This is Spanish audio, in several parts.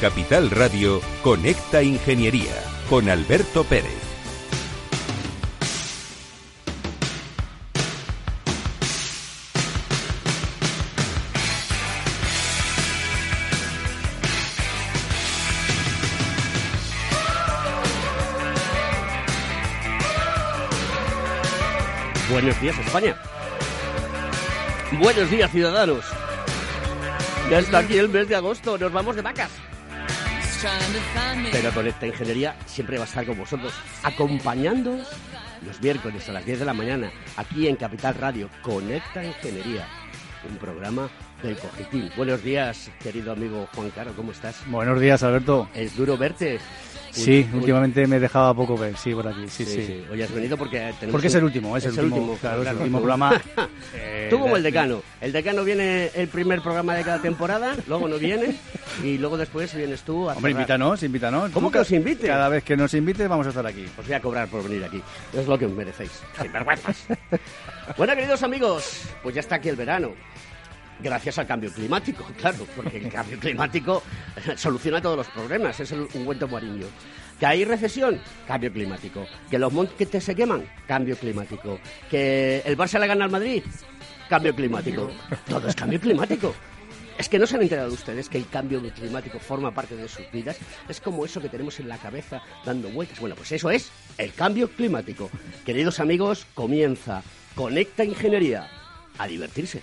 Capital Radio, Conecta Ingeniería con Alberto Pérez. Buenos días, España. Buenos días, ciudadanos. Ya está aquí el mes de agosto, nos vamos de vacas. Pero con esta ingeniería siempre va a estar con vosotros, acompañándoos los miércoles a las 10 de la mañana, aquí en Capital Radio, Conecta Ingeniería, un programa del Cogitín. Buenos días, querido amigo Juan Caro, ¿cómo estás? Buenos días, Alberto. Es duro verte. Sí, últimamente me dejaba poco ver, sí, por aquí, sí, sí. sí. Hoy has venido porque tenemos Porque es el último, es, el, último, claro, es el último programa. eh, Tú como el de- decano. El decano viene el primer programa de cada temporada, luego no viene y luego después vienes tú a Hombre, cerrar. invítanos, invítanos. ¿Cómo que os invite? Cada vez que nos invites vamos a estar aquí. Os voy a cobrar por venir aquí. Es lo que os merecéis. Sinvergüenzas. bueno, queridos amigos, pues ya está aquí el verano. Gracias al cambio climático, claro, porque el cambio climático soluciona todos los problemas, es el ungüento mariño. Que hay recesión, cambio climático. Que los montes se queman, cambio climático. Que el Barça le gana al Madrid, cambio climático. Todo es cambio climático. Es que no se han enterado ustedes que el cambio climático forma parte de sus vidas. Es como eso que tenemos en la cabeza dando vueltas. Bueno, pues eso es el cambio climático. Queridos amigos, comienza Conecta Ingeniería. A divertirse.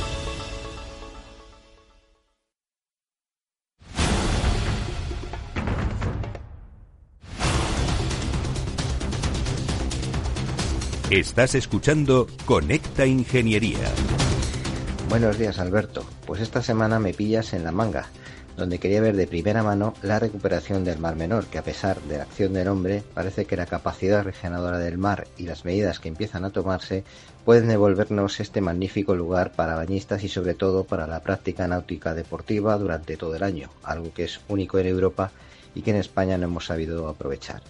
Estás escuchando Conecta Ingeniería. Buenos días, Alberto. Pues esta semana me pillas en la manga, donde quería ver de primera mano la recuperación del Mar Menor, que a pesar de la acción del hombre, parece que la capacidad regeneradora del mar y las medidas que empiezan a tomarse pueden devolvernos este magnífico lugar para bañistas y sobre todo para la práctica náutica deportiva durante todo el año, algo que es único en Europa y que en España no hemos sabido aprovechar.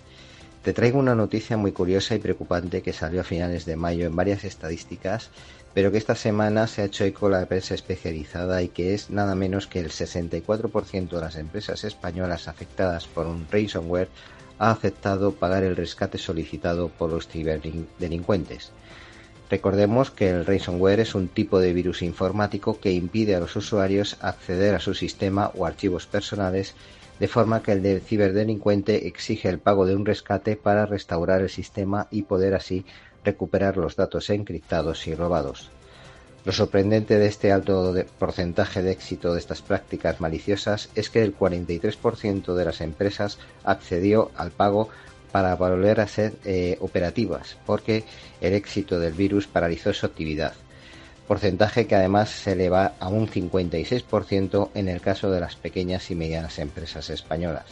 Te traigo una noticia muy curiosa y preocupante que salió a finales de mayo en varias estadísticas, pero que esta semana se ha hecho eco la prensa especializada y que es nada menos que el 64% de las empresas españolas afectadas por un ransomware ha aceptado pagar el rescate solicitado por los ciberdelincuentes. Recordemos que el ransomware es un tipo de virus informático que impide a los usuarios acceder a su sistema o archivos personales de forma que el del ciberdelincuente exige el pago de un rescate para restaurar el sistema y poder así recuperar los datos encriptados y robados. Lo sorprendente de este alto porcentaje de éxito de estas prácticas maliciosas es que el 43% de las empresas accedió al pago para volver a ser eh, operativas, porque el éxito del virus paralizó su actividad porcentaje que además se eleva a un 56% en el caso de las pequeñas y medianas empresas españolas.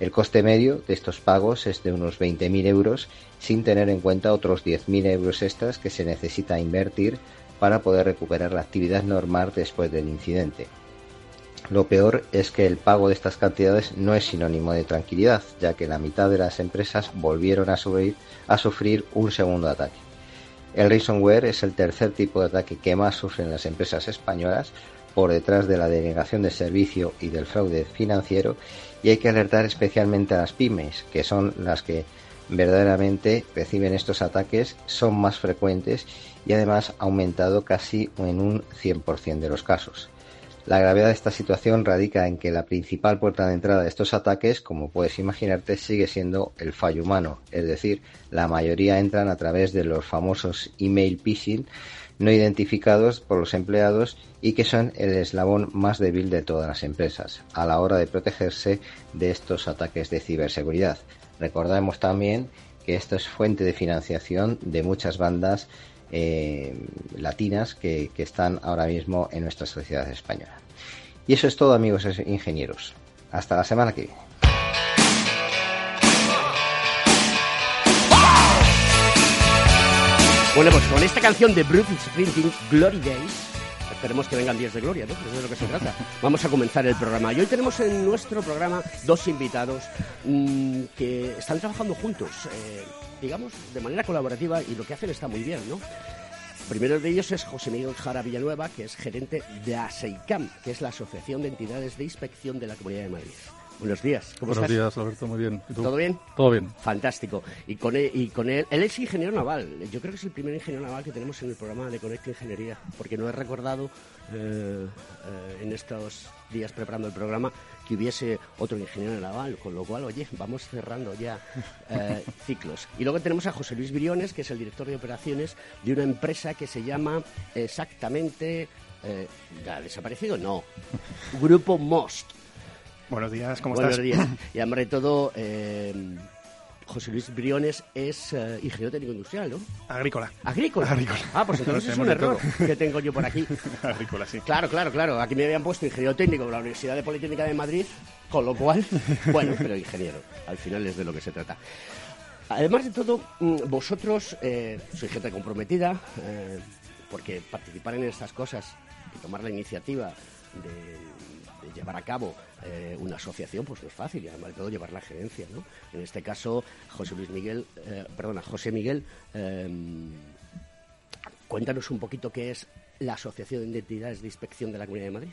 El coste medio de estos pagos es de unos 20.000 euros, sin tener en cuenta otros 10.000 euros extras que se necesita invertir para poder recuperar la actividad normal después del incidente. Lo peor es que el pago de estas cantidades no es sinónimo de tranquilidad, ya que la mitad de las empresas volvieron a, a sufrir un segundo ataque. El ransomware es el tercer tipo de ataque que más sufren las empresas españolas, por detrás de la denegación de servicio y del fraude financiero, y hay que alertar especialmente a las pymes, que son las que verdaderamente reciben estos ataques, son más frecuentes y además ha aumentado casi en un 100% de los casos. La gravedad de esta situación radica en que la principal puerta de entrada de estos ataques, como puedes imaginarte, sigue siendo el fallo humano, es decir, la mayoría entran a través de los famosos email phishing no identificados por los empleados y que son el eslabón más débil de todas las empresas a la hora de protegerse de estos ataques de ciberseguridad. Recordemos también que esto es fuente de financiación de muchas bandas eh, latinas que, que están ahora mismo en nuestra sociedad española. Y eso es todo amigos ingenieros. Hasta la semana que viene. Bueno, con esta canción de Bruce Springsteen, Glory Days, esperemos que vengan días de gloria, ¿no? Eso es de lo que se trata. Vamos a comenzar el programa. Y hoy tenemos en nuestro programa dos invitados mmm, que están trabajando juntos. Eh, digamos, de manera colaborativa y lo que hacen está muy bien, ¿no? primero de ellos es José Miguel Jara Villanueva, que es gerente de ASEICAM, que es la Asociación de Entidades de Inspección de la Comunidad de Madrid. Buenos días. ¿Cómo Buenos días, Alberto. Muy bien. ¿Todo bien? Todo bien. Fantástico. Y con, él, y con él, él es ingeniero naval. Yo creo que es el primer ingeniero naval que tenemos en el programa de Conecta Ingeniería, porque no he recordado eh, eh, en estos días preparando el programa que hubiese otro ingeniero naval, con lo cual, oye, vamos cerrando ya eh, ciclos. Y luego tenemos a José Luis Briones, que es el director de operaciones de una empresa que se llama exactamente... Eh, ¿Ha desaparecido? No. Grupo Most Buenos días, ¿cómo Buenos estás? Buenos días. Y además de todo, eh, José Luis Briones es uh, ingeniero técnico industrial, ¿no? Agrícola. ¿Agrícola? Agrícola. Ah, pues entonces es un error que tengo yo por aquí. Agrícola, sí. Claro, claro, claro. Aquí me habían puesto ingeniero técnico de la Universidad de Politécnica de Madrid, con lo cual, bueno, pero ingeniero. Al final es de lo que se trata. Además de todo, mm, vosotros eh, sois gente comprometida, eh, porque participar en estas cosas y tomar la iniciativa de llevar a cabo eh, una asociación pues no es fácil y además de todo llevar la gerencia ¿no? en este caso José Luis Miguel eh, perdona José Miguel eh, cuéntanos un poquito qué es la asociación de entidades de inspección de la Comunidad de Madrid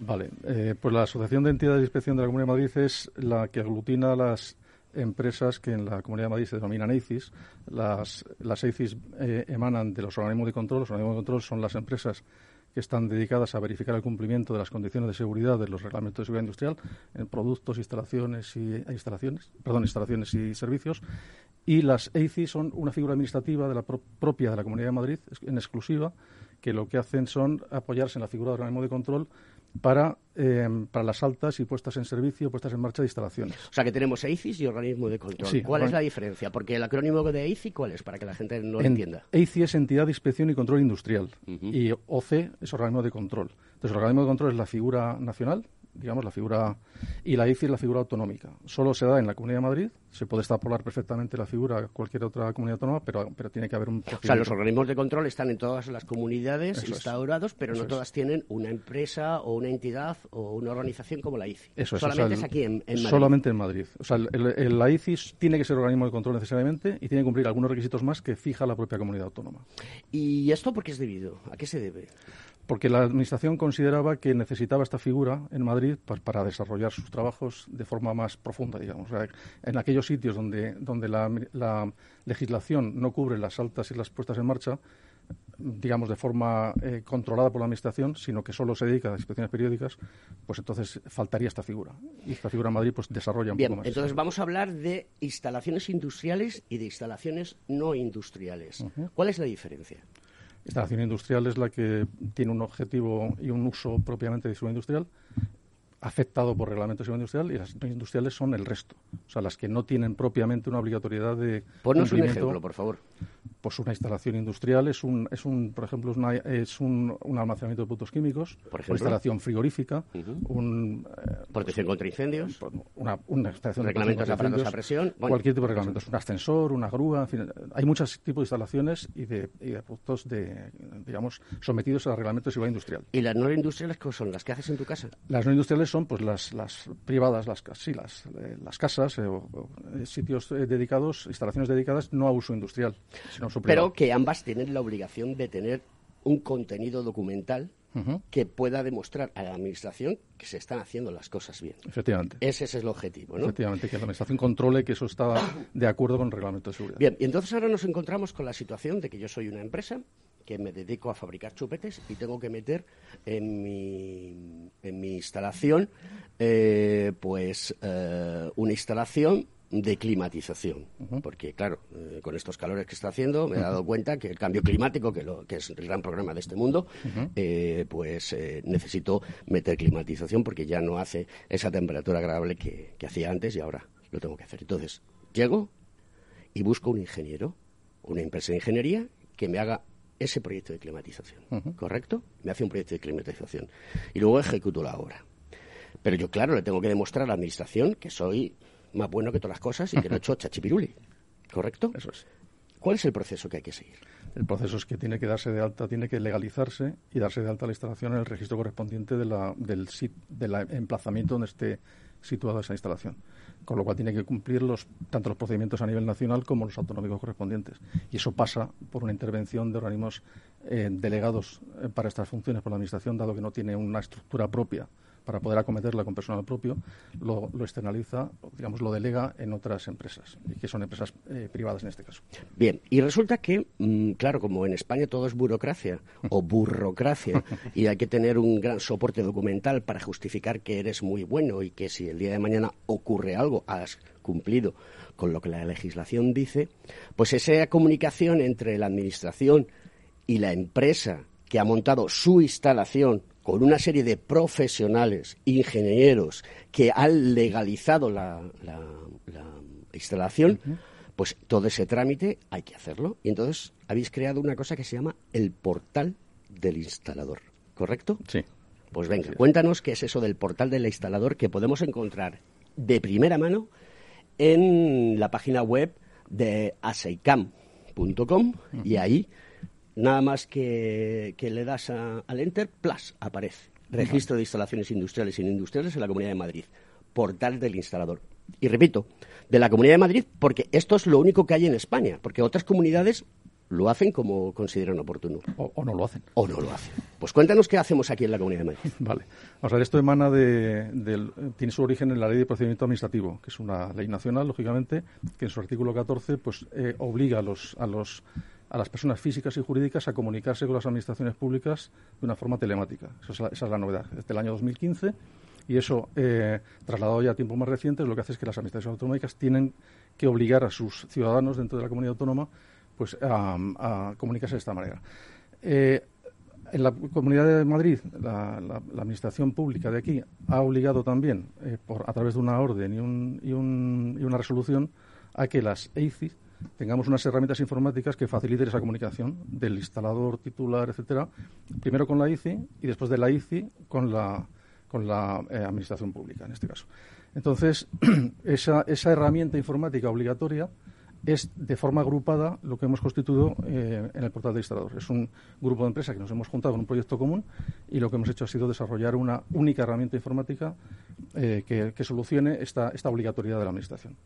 Vale, eh, pues la Asociación de Entidades de Inspección de la Comunidad de Madrid es la que aglutina las empresas que en la Comunidad de Madrid se denominan EICIS. Las, las EICIS eh, emanan de los organismos de control. Los organismos de control son las empresas que están dedicadas a verificar el cumplimiento de las condiciones de seguridad de los reglamentos de seguridad industrial en productos, instalaciones y e instalaciones, perdón, instalaciones y servicios. Y las EICI son una figura administrativa de la pro propia de la Comunidad de Madrid, en exclusiva, que lo que hacen son apoyarse en la figura de organismo de control para, eh, para las altas y puestas en servicio, puestas en marcha de instalaciones. O sea que tenemos EICIS y organismo de control. Sí, ¿Cuál es la diferencia? Porque el acrónimo de EICI, ¿cuál es? Para que la gente no lo en, entienda. EICI es Entidad de Inspección y Control Industrial uh -huh. y OC es organismo de control. Entonces, el organismo de control es la figura nacional, digamos, la figura, y la ICI es la figura autonómica. Solo se da en la Comunidad de Madrid, se puede extrapolar perfectamente la figura a cualquier otra comunidad autónoma, pero, pero tiene que haber un... O sea, los organismos de control están en todas las comunidades Eso instaurados, es. pero Eso no todas es. tienen una empresa o una entidad o una organización como la ICI. Eso es. Solamente o sea, es aquí en, en, Madrid. Solamente en Madrid. O sea, el, el, la ICI tiene que ser organismo de control necesariamente y tiene que cumplir algunos requisitos más que fija la propia comunidad autónoma. ¿Y esto por qué es debido? ¿A qué se debe? Porque la Administración consideraba que necesitaba esta figura en Madrid para desarrollar sus trabajos de forma más profunda, digamos. O sea, en aquellos sitios donde, donde la, la, legislación no cubre las altas y las puestas en marcha, digamos, de forma eh, controlada por la Administración, sino que solo se dedica a inspecciones periódicas, pues entonces faltaría esta figura. Y esta figura en Madrid pues desarrolla un Bien, poco más. entonces vamos a hablar de instalaciones industriales y de instalaciones no industriales. Uh -huh. ¿Cuál es la diferencia? Instalación industrial es la que tiene un objetivo y un uso propiamente de seguridad industrial afectado por reglamento de seguridad industrial y las industriales son el resto. O sea, las que no tienen propiamente una obligatoriedad de Ponnos un ejemplo, por favor. Pues una instalación industrial es un, es un por ejemplo, es, una, es un, un, almacenamiento de productos químicos, ¿Por una instalación frigorífica, un, eh, protección contra incendios, una, una instalación reglamentos de, aparatos a presión, bueno, cualquier tipo de reglamentos, un ascensor, una grúa, en fin, hay muchos tipos de instalaciones y de, y de productos de, digamos, sometidos a reglamentos de seguridad industrial. ¿Y las no industriales qué son? ¿Las que haces en tu casa? Las no industriales son pues las, las privadas, las, sí, las, eh, las casas, eh, o, o, sitios dedicados, instalaciones dedicadas no a uso industrial, sino Pero que ambas tienen la obligación de tener un contenido documental uh -huh. que pueda demostrar a la Administración que se están haciendo las cosas bien. Efectivamente. Ese, ese es el objetivo, ¿no? Efectivamente, que la Administración controle que eso está de acuerdo con el reglamento de seguridad. Bien, y entonces ahora nos encontramos con la situación de que yo soy una empresa que me dedico a fabricar chupetes y tengo que meter en mi, en mi instalación eh, pues eh, una instalación de climatización, uh -huh. porque claro, eh, con estos calores que está haciendo me he dado cuenta que el cambio climático, que, lo, que es el gran problema de este mundo, uh -huh. eh, pues eh, necesito meter climatización porque ya no hace esa temperatura agradable que, que, hacía antes y ahora lo tengo que hacer. Entonces, llego y busco un ingeniero, una empresa de ingeniería que me haga ese proyecto de climatización, uh -huh. ¿correcto? Me hace un proyecto de climatización y luego ejecuto la obra. Pero yo, claro, le tengo que demostrar a la Administración que soy más bueno que todas las cosas y que no he hecho chachipiruli. ¿Correcto? Eso es. ¿Cuál es el proceso que hay que seguir? El proceso es que tiene que darse de alta, tiene que legalizarse y darse de alta la instalación en el registro correspondiente de la, del, del emplazamiento donde esté situada esa instalación. Con lo cual tiene que cumplir los, tanto los procedimientos a nivel nacional como los autonómicos correspondientes. Y eso pasa por una intervención de organismos eh, delegados eh, para estas funciones por la Administración, dado que no tiene una estructura propia para poder acometerla con personal propio, lo, lo, externaliza, digamos, lo delega en otras empresas, que son empresas eh, privadas en este caso. Bien, y resulta que, mmm, claro, como en España todo es burocracia o burrocracia, y hay que tener un gran soporte documental para justificar que eres muy bueno y que si el día de mañana ocurre algo, has cumplido con lo que la legislación dice, pues esa comunicación entre la Administración y la empresa que ha montado su instalación con una serie de profesionales, ingenieros, que han legalizado la, la, la instalación, uh -huh. pues todo ese trámite hay que hacerlo. Y entonces habéis creado una cosa que se llama el portal del instalador, ¿correcto? Sí. Pues venga, cuéntanos qué es eso del portal del instalador que podemos encontrar de primera mano en la página web de aseicam.com uh -huh. y ahí nada más que, que le das a, al Enter, plus aparece. Registro de instalaciones industriales y no industriales en la Comunidad de Madrid. Portal del instalador. Y repito, de la Comunidad de Madrid, porque esto es lo único que hay en España, porque otras comunidades lo hacen como consideran oportuno. O, o, no lo hacen. O no lo hacen. Pues cuéntanos qué hacemos aquí en la Comunidad de Madrid. Vale. Vamos a ver, esto emana de, de, tiene su origen en la Ley de Procedimiento Administrativo, que es una ley nacional, lógicamente, que en su artículo 14 pues, eh, obliga a los, a los a las personas físicas y jurídicas a comunicarse con las administraciones públicas de una forma telemática. Esa es la, esa es la novedad. Desde el año 2015 y eso, eh, trasladado ya a tiempos más recientes, lo que hace es que las administraciones autonómicas tienen que obligar a sus ciudadanos dentro de la comunidad autónoma pues, a, comunicarse de esta manera. Eh, en la Comunidad de Madrid, la, Administración Pública de aquí ha obligado también, eh, por, a través de una orden y, un, y, un, y una resolución, a que las EICI tengamos unas herramientas informáticas que faciliten esa comunicación del instalador, titular, etcétera, primero con la ICI y después de la ICI con la, con la eh, administración pública, en este caso. Entonces, esa, esa herramienta informática obligatoria es de forma agrupada lo que hemos constituido eh, en el portal de instalador. Es un grupo de empresas que nos hemos juntado en un proyecto común y lo que hemos hecho ha sido desarrollar una única herramienta informática eh, que, que, solucione esta, esta, obligatoriedad de la Administración.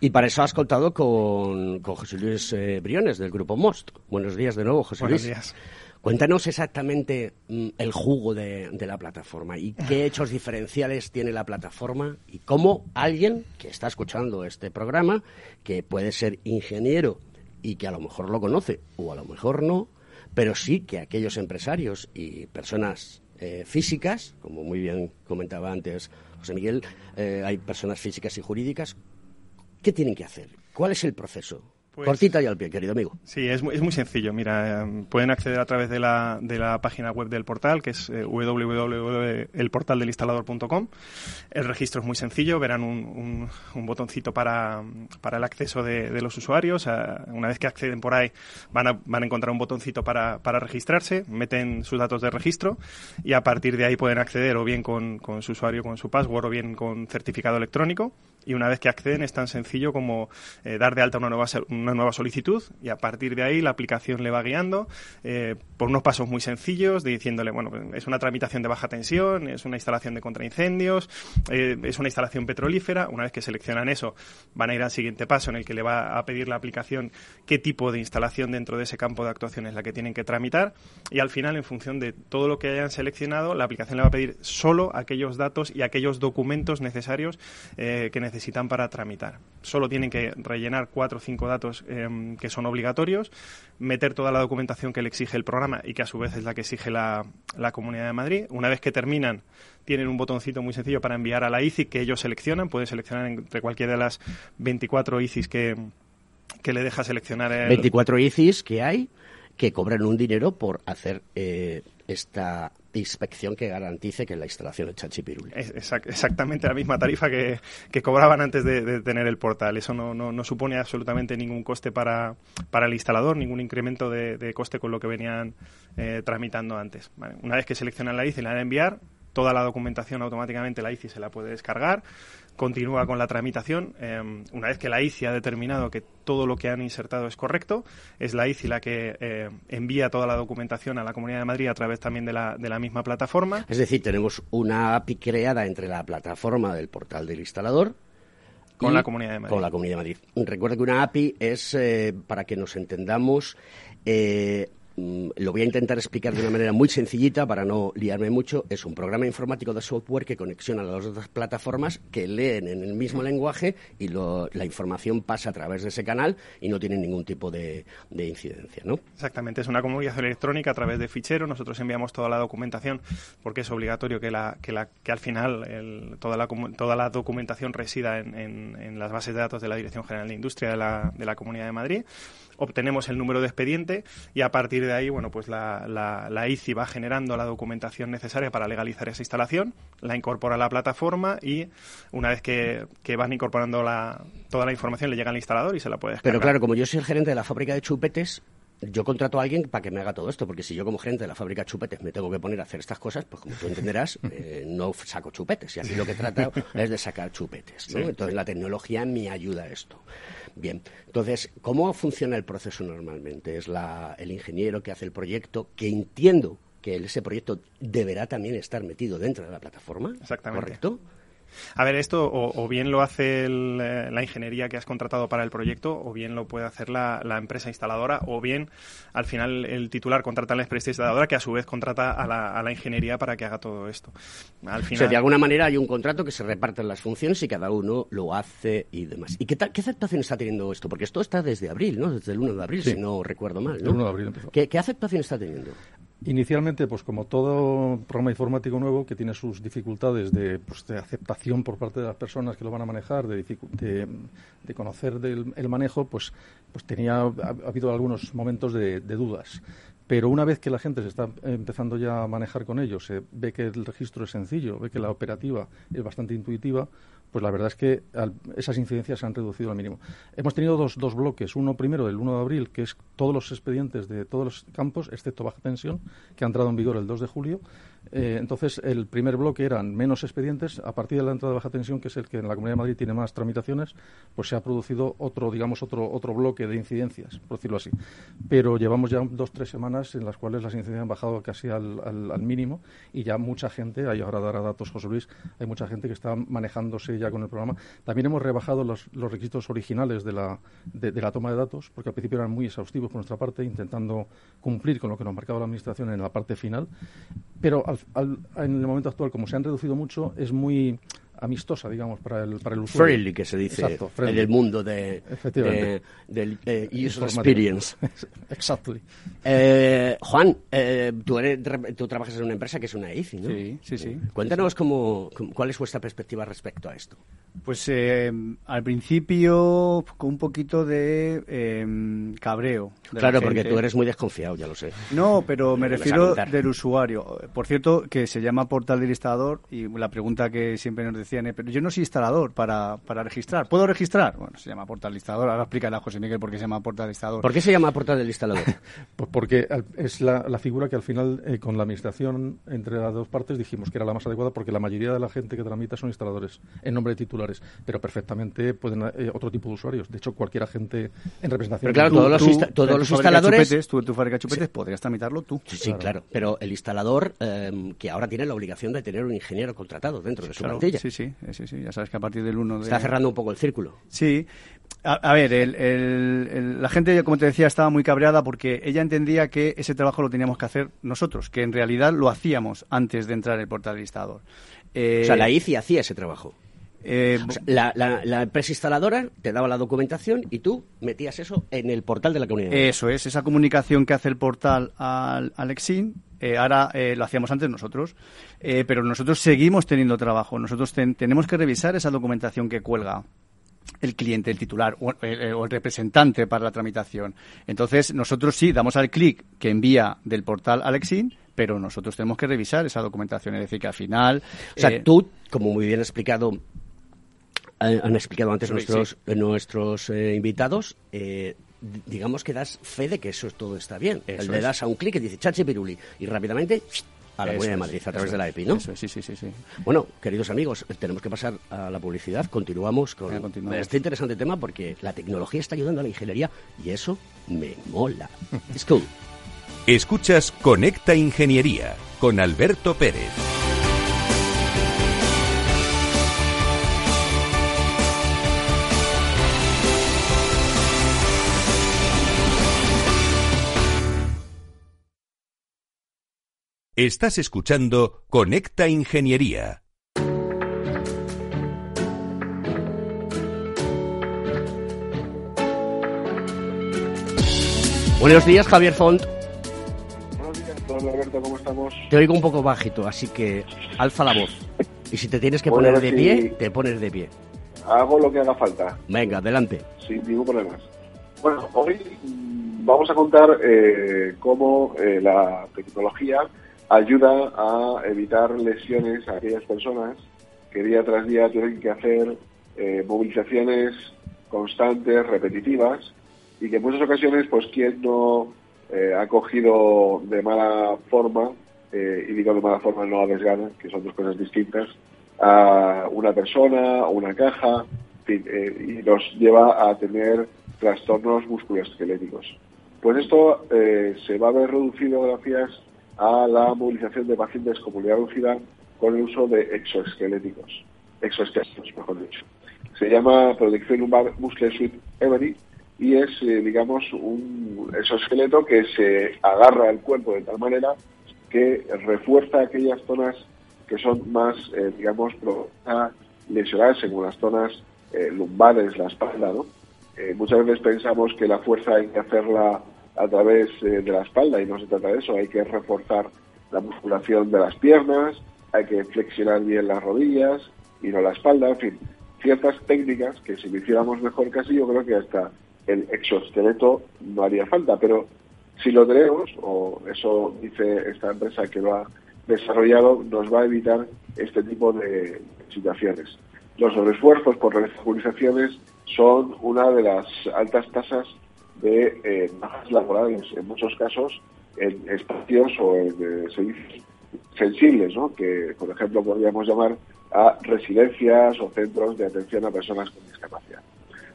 Y para eso has contado con, con José Luis eh, Briones, del Grupo MOST. Buenos días de nuevo, José Buenos Luis. Días. Cuéntanos exactamente mm, el jugo de, de, la plataforma y qué hechos diferenciales tiene la plataforma y cómo alguien que está escuchando este programa, que puede ser ingeniero y que a lo mejor lo conoce o a lo mejor no, pero sí que aquellos empresarios y personas eh, físicas, como muy bien comentaba antes José Miguel, eh, hay personas físicas y jurídicas, ¿qué tienen que hacer? ¿Cuál es el proceso? Pues, Cortita y al pie, querido amigo. Sí, es, es muy sencillo. Mira, em, pueden acceder a través de la, de la página web del portal, que es eh, www.elportaldelinstalador.com. El registro es muy sencillo. Verán un, un, botoncito para, para, el acceso de, de los usuarios. una vez que acceden por ahí, van a, van a encontrar un botoncito para, para, registrarse. Meten sus datos de registro y a partir de ahí pueden acceder o bien con, con su usuario, con su password o bien con certificado electrónico y una vez que acceden es tan sencillo como eh, dar de alta una nueva, una nueva solicitud y a partir de ahí la aplicación le va guiando eh, por unos pasos muy sencillos, diciéndole, bueno, es una tramitación de baja tensión, es una instalación de contraincendios, eh, es una instalación petrolífera. Una vez que seleccionan eso, van a ir al siguiente paso en el que le va a pedir la aplicación qué tipo de instalación dentro de ese campo de actuación es la que tienen que tramitar y al final, en función de todo lo que hayan seleccionado, la aplicación le va a pedir solo aquellos datos y aquellos documentos necesarios que necesitan necesitan para tramitar. Solo tienen que rellenar cuatro o cinco datos em, que son obligatorios, meter toda la documentación que le exige el programa y que a su vez es la que exige la, Comunidad de Madrid. Una vez que terminan, tienen un botoncito muy sencillo para enviar a la ICI que ellos seleccionan. Pueden seleccionar entre cualquiera de las 24 ICIs que, que le deja seleccionar. El... 24 ICIs que hay que cobran un dinero por hacer eh, esta inspección que garantice que la instalación es chachipiruli. Es exactamente la misma tarifa que, cobraban antes de, tener el portal. Eso no, no, supone absolutamente ningún coste para, para el instalador, ningún incremento de, coste con lo que venían eh, tramitando antes. Una vez que seleccionan la ICI y la van a enviar, toda la documentación automáticamente la ICI se la puede descargar continúa con la tramitación. Em, una vez que la ICI ha determinado que todo lo que han insertado es correcto, es la ICI la que eh, envía toda la documentación a la Comunidad de Madrid a través también de la, de la misma plataforma. Es decir, tenemos una API creada entre la plataforma del portal del instalador con la Comunidad de Madrid. Con la Comunidad de Madrid. Recuerda que una API es, eh, para que nos entendamos, eh, lo voy a intentar explicar de una manera muy sencillita para no liarme mucho. Es un programa informático de software que conexiona a las otras plataformas que leen en el mismo lenguaje y la información pasa a través de ese canal y no tiene ningún tipo de, incidencia, ¿no? Exactamente, es una comunicación electrónica a través de fichero. Nosotros enviamos toda la documentación porque es obligatorio que, la, que, la, que al final toda, la, toda la documentación resida en, en, las bases de datos de la Dirección General de Industria de la, de la Comunidad de Madrid obtenemos el número de expediente y a partir de ahí, bueno, pues la, la, ICI va generando la documentación necesaria para legalizar esa instalación, la incorpora a la plataforma y una vez que, van incorporando la, toda la información le llega al instalador y se la puede descargar. Pero claro, como yo soy el gerente de la fábrica de chupetes, yo contrato a alguien para que me haga todo esto, porque si yo como gerente de la fábrica de chupetes me tengo que poner a hacer estas cosas, pues como tú entenderás, eh, no saco chupetes. Y aquí lo que trata es de sacar chupetes. Entonces la tecnología me ayuda a esto. Bien, entonces, ¿cómo funciona el proceso normalmente? Es la, el ingeniero que hace el proyecto, que entiendo que ese proyecto deberá también estar metido dentro de la plataforma. Exactamente. ¿Correcto? A ver, esto o, bien lo hace eh, la ingeniería que has contratado para el proyecto, o bien lo puede hacer la, empresa instaladora, o bien al final el titular contrata a la empresa instaladora que a su vez contrata a la, ingeniería para que haga todo esto. Al final... O sea, de alguna manera hay un contrato que se reparten las funciones y cada uno lo hace y demás. ¿Y qué, qué aceptación está teniendo esto? Porque esto está desde abril, ¿no? Desde el 1 de abril, si no recuerdo mal. ¿no? El 1 de abril empezó. ¿Qué, ¿Qué aceptación está teniendo? Inicialmente, pues como todo programa informático nuevo que tiene sus dificultades de, pues, de aceptación por parte de las personas que lo van a manejar, de, de, conocer del, el manejo, pues, pues tenía ha, habido algunos momentos de, dudas. Pero una vez que la gente se está empezando ya a manejar con ello, se ve que el registro es sencillo, ve que la operativa es bastante intuitiva, pues la verdad es que esas incidencias se han reducido al mínimo. Hemos tenido dos, dos bloques. Uno primero, del 1 de abril, que es todos los expedientes de todos los campos, excepto baja tensión, que ha entrado en vigor el 2 de julio, eh, entonces, el primer bloque eran menos expedientes. A partir de la entrada de baja tensión, que es el que en la Comunidad de Madrid tiene más tramitaciones, pues se ha producido otro, digamos, otro, otro bloque de incidencias, por decirlo así. Pero llevamos ya dos, tres semanas en las cuales las incidencias han bajado casi al, al, mínimo y ya mucha gente, ahí ahora dará datos José Luis, hay mucha gente que está manejándose ya con el programa. También hemos rebajado los, requisitos originales de la, de, la toma de datos, porque al principio eran muy exhaustivos por nuestra parte, intentando cumplir con lo que nos marcaba la Administración en la parte final. Pero en el momento actual, como se han reducido mucho, es muy amistosa, digamos, para el, para el usuario. Friendly, que se dice en el mundo de, de del eh, user experience. Exactly. Eh, Juan, eh, tú, eres, tú trabajas en una empresa que es una ICI, ¿no? Sí, sí, sí. Cuéntanos cómo, cuál es vuestra perspectiva respecto a esto. Pues al principio con un poquito de cabreo. claro, porque tú eres muy desconfiado, ya lo sé. No, pero me refiero del usuario. Por cierto, que se llama portal del instalador y la pregunta que siempre nos decían pero yo no soy instalador para, para registrar. ¿Puedo registrar? Bueno, se llama portal del instalador. Ahora explícale a José Miguel por qué se llama portal del instalador. ¿Por qué se llama portal del instalador? pues porque es la, la, figura que al final, eh, con la administración entre las dos partes, dijimos que era la más adecuada porque la mayoría de la gente que tramita son instaladores en nombre de titulares, pero perfectamente pueden eh, otro tipo de usuarios. De hecho, cualquier agente en representación. Pero claro, todos los, todos los instaladores. Chupetes, tú en tu fábrica chupetes podrías tramitarlo tú. Sí, sí, claro. Pero el instalador, eh, que ahora tiene la obligación de tener un ingeniero contratado dentro de su plantilla. Sí, sí, sí, sí, ya sabes que a partir del 1 de... Está cerrando un poco el círculo. Sí. A, ver, la gente, como te decía, estaba muy cabreada porque ella entendía que ese trabajo lo teníamos que hacer nosotros, que en realidad lo hacíamos antes de entrar en el portal de instalador. o sea, la ICI hacía ese trabajo. Eh, la, empresa instaladora te daba la documentación y tú metías eso en el portal de la comunidad. Eso es, esa comunicación que hace el portal al, al Exin, eh, ahora eh, lo hacíamos antes nosotros, pero nosotros seguimos teniendo trabajo. Nosotros tenemos que revisar esa documentación que cuelga el cliente, el titular o, el representante para la tramitación. Entonces, nosotros sí damos al clic que envía del portal al Exin, pero nosotros tenemos que revisar esa documentación. Es decir, que al final. O sea, tú, como muy bien explicado, han explicado antes nuestros, nuestros eh, invitados, eh, digamos que das fe de que eso todo está bien. le das a un clic y dice chachi piruli y rápidamente a la Comunidad de Madrid a través de la EPI, ¿no? sí, sí, sí, sí. Bueno, queridos amigos, tenemos que pasar a la publicidad. Continuamos con este interesante tema porque la tecnología está ayudando a la ingeniería y eso me mola. Es cool. Escuchas Conecta Ingeniería con Alberto Pérez. Estás escuchando Conecta Ingeniería. Buenos días, Javier Font. Buenos días, don Alberto, ¿cómo estamos? Te oigo un poco bajito, así que alza la voz. Y si te tienes que poner de pie, te pones de pie. Hago lo que haga falta. Venga, adelante. Sin ningún problema. Bueno, hoy vamos a contar eh, cómo eh, la tecnología ayuda a evitar lesiones a aquellas personas que día tras día tienen que hacer eh, movilizaciones constantes, repetitivas, y que en muchas ocasiones, pues quien no eh, ha cogido de mala forma, eh, y digo de mala forma no a desgana, que son dos cosas distintas, a una persona o una caja, y nos lleva a tener trastornos musculoesqueléticos. Pues esto se va a ver reducido gracias a la movilización de pacientes con movilidad reducida con el uso de exoesqueléticos, exoesqueléticos, mejor dicho. Se llama Protección Lumbar Muscle Suite Every y es, eh, digamos, un exoesqueleto que se agarra al cuerpo de tal manera que refuerza aquellas zonas que son más, eh, digamos, lesionarse, como las zonas eh, lumbares, la espalda, ¿no? muchas veces pensamos que la fuerza hay que hacerla a través eh, de la espalda y no se trata de eso, hay que reforzar la musculación de las piernas, hay que flexionar bien las rodillas y no la espalda, en fin, ciertas técnicas que si lo hiciéramos mejor casi yo creo que hasta el exoesqueleto no haría falta, pero si lo tenemos, o eso dice esta empresa que lo ha desarrollado, nos va a evitar este tipo de situaciones. Los sobreesfuerzos por reesfuerzaciones son una de las altas tasas de eh, bajas laborales, en muchos casos en espacios o en eh, servicios sensibles, ¿no? que por ejemplo podríamos llamar a residencias o centros de atención a personas con discapacidad.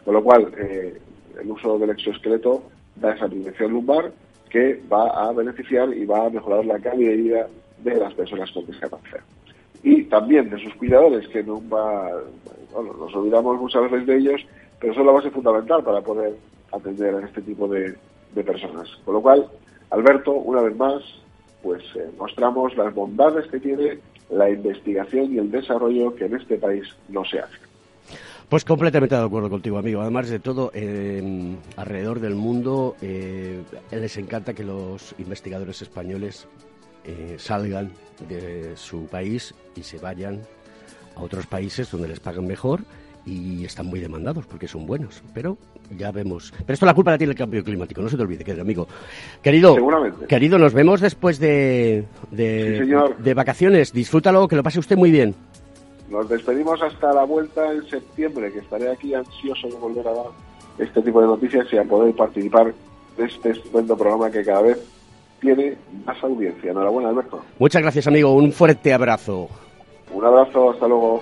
Con lo cual, eh, el uso del exoesqueleto da esa protección lumbar que va a beneficiar y va a mejorar la calidad de vida de las personas con discapacidad. Y también de sus cuidadores, que no va, bueno, nos olvidamos muchas veces de ellos, pero son la base fundamental para poder atender a este tipo de, personas. Con lo cual, Alberto, una vez más, pues eh, mostramos las bondades que tiene la investigación y el desarrollo que en este país no se hace. Pues completamente de acuerdo contigo, amigo. Además de todo, eh, alrededor del mundo eh, les encanta que los investigadores españoles eh, salgan de su país y se vayan a otros países donde les pagan mejor y están muy demandados porque son buenos. Pero ya vemos. Pero esto la culpa la tiene el cambio climático, no se te olvide, querido amigo. Querido, querido nos vemos después de, de, de vacaciones. Disfrútalo, que lo pase usted muy bien. Nos despedimos hasta la vuelta en septiembre, que estaré aquí ansioso de volver a dar este tipo de noticias y a poder participar de este estupendo programa que cada vez tiene más audiencia. Enhorabuena, Alberto. Muchas gracias, amigo. Un fuerte abrazo. Un abrazo, hasta luego.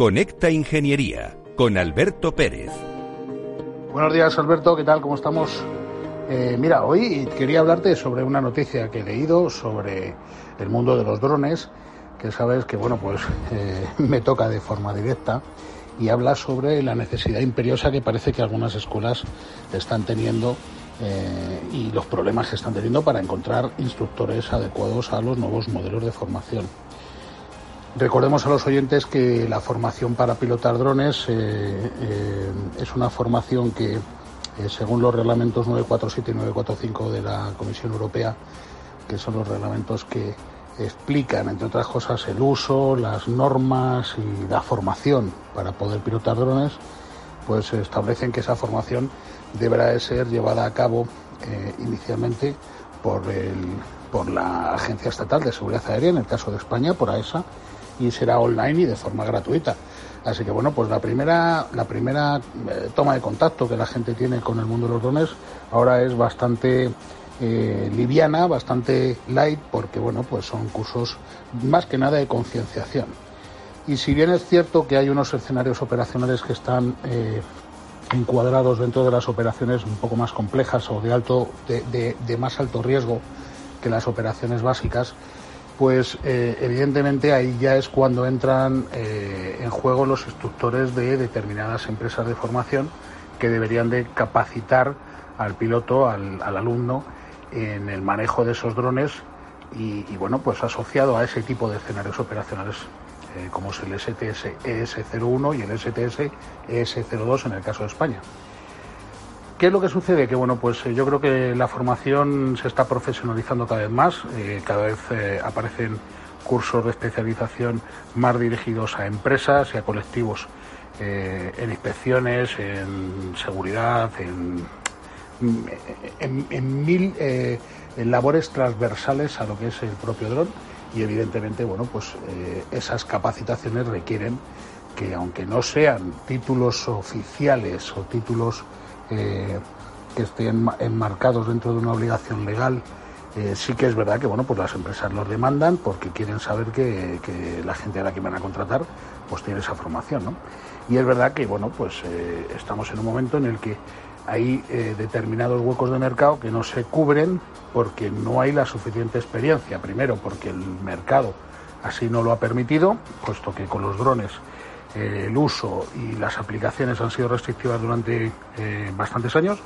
Conecta Ingeniería con Alberto Pérez. Buenos días Alberto, ¿qué tal? ¿Cómo estamos? Eh, mira, hoy quería hablarte sobre una noticia que he leído sobre el mundo de los drones, que sabes que, bueno, pues eh, me toca de forma directa y habla sobre la necesidad imperiosa que parece que algunas escuelas están teniendo eh, y los problemas que están teniendo para encontrar instructores adecuados a los nuevos modelos de formación. Recordemos a los oyentes que la formación para pilotar drones eh, eh, es una formación que, según los reglamentos 947 y 945 de la Comisión Europea, que son los reglamentos que explican, entre otras cosas, el uso, las normas y la formación para poder pilotar drones, pues establecen que esa formación deberá de ser llevada a cabo eh, inicialmente por, el, por la Agencia Estatal de Seguridad Aérea, en el caso de España, por AESA, y será online y de forma gratuita. Así que bueno, pues la primera, la primera eh, toma de contacto que la gente tiene con el mundo de los drones ahora es bastante eh, liviana, bastante light, porque bueno, pues son cursos más que nada de concienciación. Y si bien es cierto que hay unos escenarios operacionales que están encuadrados dentro de las operaciones un poco más complejas o de alto de, más alto riesgo que las operaciones básicas pues eh, evidentemente ahí ya es cuando entran eh, en juego los instructores de determinadas empresas de formación que deberían de capacitar al piloto, al, alumno, en el manejo de esos drones y, bueno, pues asociado a ese tipo de escenarios operacionales eh, como es el STS ES01 y el STS ES02 en el caso de España. ¿Qué es lo que sucede? Que bueno, pues eh, yo creo que la formación se está profesionalizando cada vez más, eh, cada vez aparecen cursos de especialización más dirigidos a empresas y a colectivos en inspecciones, en seguridad, en, en mil labores transversales a lo que es el propio dron y evidentemente bueno pues eh, esas capacitaciones requieren que aunque no sean títulos oficiales o títulos eh, que estén enmarcados dentro de una obligación legal eh, sí que es verdad que bueno pues las empresas los demandan porque quieren saber que, que, la gente a la que van a contratar pues tiene esa formación ¿no? y es verdad que bueno pues estamos en un momento en el que hay determinados huecos de mercado que no se cubren porque no hay la suficiente experiencia. Primero, porque el mercado así no lo ha permitido, puesto que con los drones eh, el uso y las aplicaciones han sido restrictivas durante eh, bastantes años.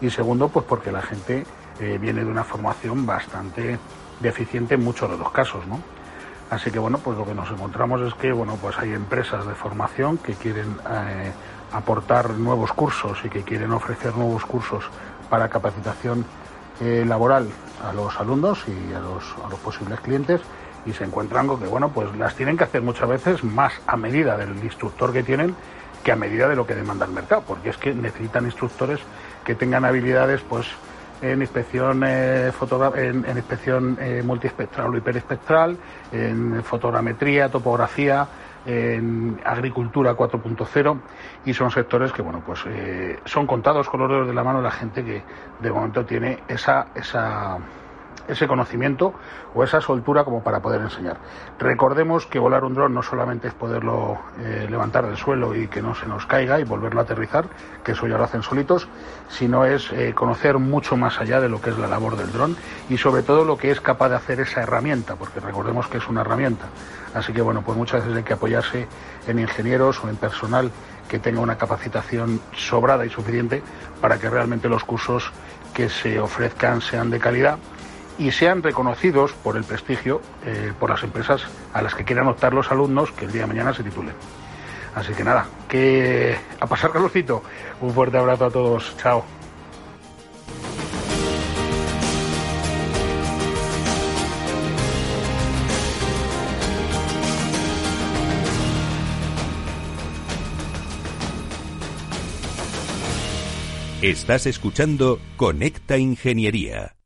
Y segundo, pues porque la gente eh, viene de una formación bastante deficiente en muchos de los casos, ¿no? Así que bueno, pues lo que nos encontramos es que bueno, pues hay empresas de formación que quieren aportar nuevos cursos y que quieren ofrecer nuevos cursos para capacitación laboral a los alumnos y a los, a los posibles clientes y se encuentran con que, bueno, pues las tienen que hacer muchas veces más a medida del instructor que tienen que a medida de lo que demanda el mercado, porque es que necesitan instructores que tengan habilidades, pues, en inspección, eh, en, inspección eh, multiespectral o hiperespectral, en fotogrametría, topografía, en agricultura 4.0 y son sectores que bueno pues eh, son contados con los dedos de la mano la gente que de momento tiene esa esa ese conocimiento o esa soltura como para poder enseñar. Recordemos que volar un dron no solamente es poderlo eh, levantar del suelo y que no se nos caiga y volverlo a aterrizar, que eso ya lo hacen solitos, sino es eh, conocer mucho más allá de lo que es la labor del dron y sobre todo lo que es capaz de hacer esa herramienta, porque recordemos que es una herramienta. Así que bueno, pues muchas veces hay que apoyarse en ingenieros o en personal que tenga una capacitación sobrada y suficiente para que realmente los cursos que se ofrezcan sean de calidad y sean reconocidos por el prestigio eh, por las empresas a las que quieran optar los alumnos que el día de mañana se titulen. Así que nada, que a pasar calorcito. Un fuerte abrazo a todos. Chao. Estás escuchando Conecta Ingeniería.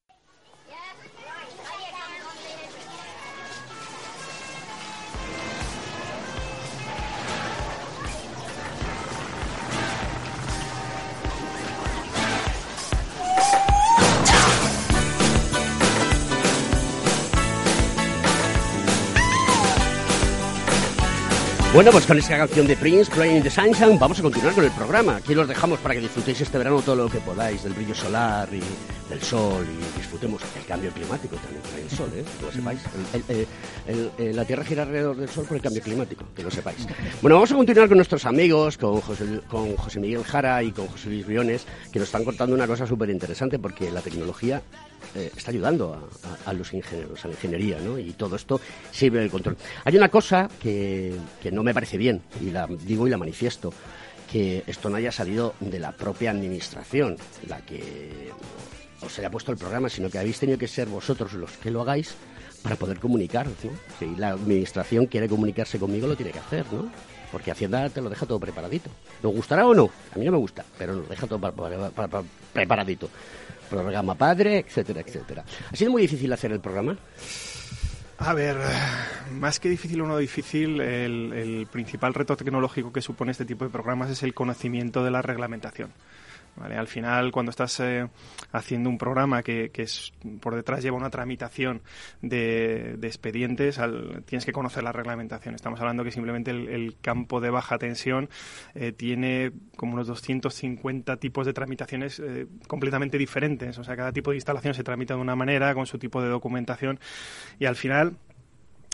Bueno, pues con esa canción de Prince, Playing the Sunshine, vamos a continuar con el programa. Aquí los dejamos para que disfrutéis este verano todo lo que podáis, del brillo solar y del sol, y disfrutemos el cambio climático también trae el sol, ¿eh? que lo sepáis. Eh, la Tierra gira alrededor del sol por el cambio climático, que lo sepáis. Bueno, vamos a continuar con nuestros amigos, con José, con José Miguel Jara y con José Luis Briones, que nos están contando una cosa súper interesante, porque la tecnología eh, está ayudando a, los ingenieros, a la ingeniería, ¿no? Y todo esto sirve del control. Hay una cosa que, que no me parece bien, y la digo y la manifiesto, que esto no haya salido de la propia administración, la que os haya puesto el programa, sino que habéis tenido que ser vosotros los que lo hagáis para poder comunicar. Si la administración quiere comunicarse conmigo, lo tiene que hacer, ¿no? Porque Hacienda te lo deja todo preparadito. ¿Nos gustará o no? A mí no me gusta, pero nos deja todo preparadito. Programa padre, etcétera, etcétera. ¿Ha sido muy difícil hacer el programa? A ver, más que difícil o no difícil, el, el principal reto tecnológico que supone este tipo de programas es el conocimiento de la reglamentación. Al final, cuando estás eh, haciendo un programa que, es, por detrás lleva una tramitación de, expedientes, tienes que conocer la reglamentación. Estamos hablando que simplemente el, campo de baja tensión eh, tiene como unos 250 tipos de tramitaciones eh, completamente diferentes. O sea, cada tipo de instalación se tramita de una manera, con su tipo de documentación, y al final